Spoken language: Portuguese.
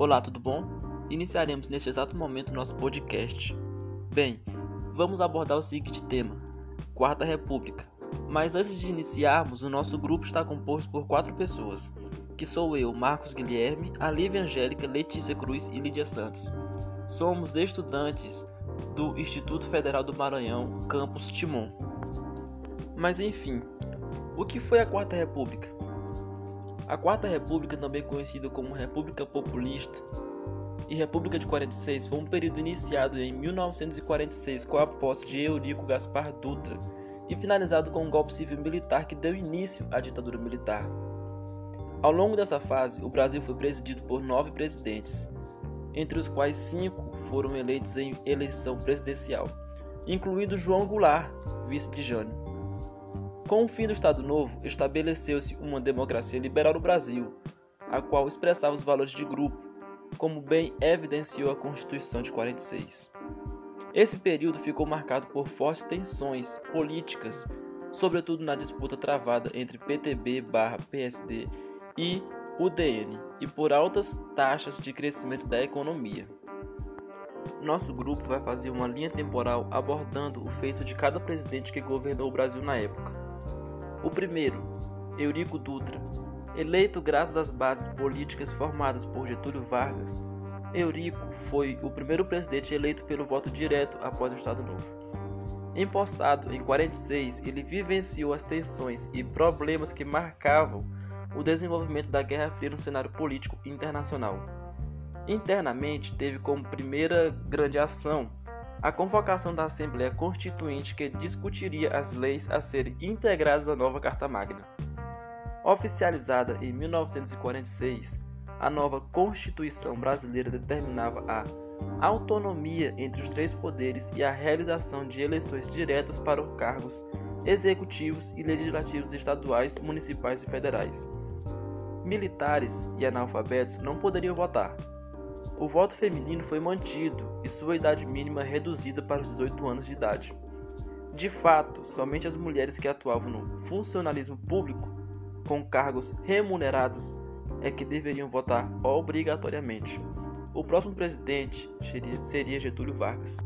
Olá, tudo bom? Iniciaremos neste exato momento nosso podcast. Bem, vamos abordar o seguinte tema: Quarta República. Mas antes de iniciarmos, o nosso grupo está composto por quatro pessoas, que sou eu, Marcos Guilherme, a Lívia Angélica, Letícia Cruz e Lídia Santos. Somos estudantes do Instituto Federal do Maranhão, campus Timon. Mas enfim, o que foi a Quarta República? A Quarta República, também conhecida como República Populista e República de 46, foi um período iniciado em 1946 com a posse de Eurico Gaspar Dutra e finalizado com um golpe civil militar que deu início à ditadura militar. Ao longo dessa fase, o Brasil foi presidido por nove presidentes, entre os quais cinco foram eleitos em eleição presidencial, incluindo João Goulart, vice de Jânio. Com o fim do Estado Novo, estabeleceu-se uma democracia liberal no Brasil, a qual expressava os valores de grupo, como bem evidenciou a Constituição de 46. Esse período ficou marcado por fortes tensões políticas, sobretudo na disputa travada entre PTB/PSD e UDN, e por altas taxas de crescimento da economia. Nosso grupo vai fazer uma linha temporal abordando o feito de cada presidente que governou o Brasil na época. O primeiro, Eurico Dutra, eleito graças às bases políticas formadas por Getúlio Vargas, Eurico foi o primeiro presidente eleito pelo voto direto após o Estado Novo. Empossado em 46, ele vivenciou as tensões e problemas que marcavam o desenvolvimento da Guerra Fria no cenário político internacional. Internamente, teve como primeira grande ação a convocação da Assembleia Constituinte que discutiria as leis a serem integradas à nova Carta Magna. Oficializada em 1946, a nova Constituição brasileira determinava a autonomia entre os três poderes e a realização de eleições diretas para os cargos executivos e legislativos estaduais, municipais e federais. Militares e analfabetos não poderiam votar, o voto feminino foi mantido e sua idade mínima reduzida para os 18 anos de idade. De fato, somente as mulheres que atuavam no funcionalismo público, com cargos remunerados, é que deveriam votar obrigatoriamente. O próximo presidente seria Getúlio Vargas.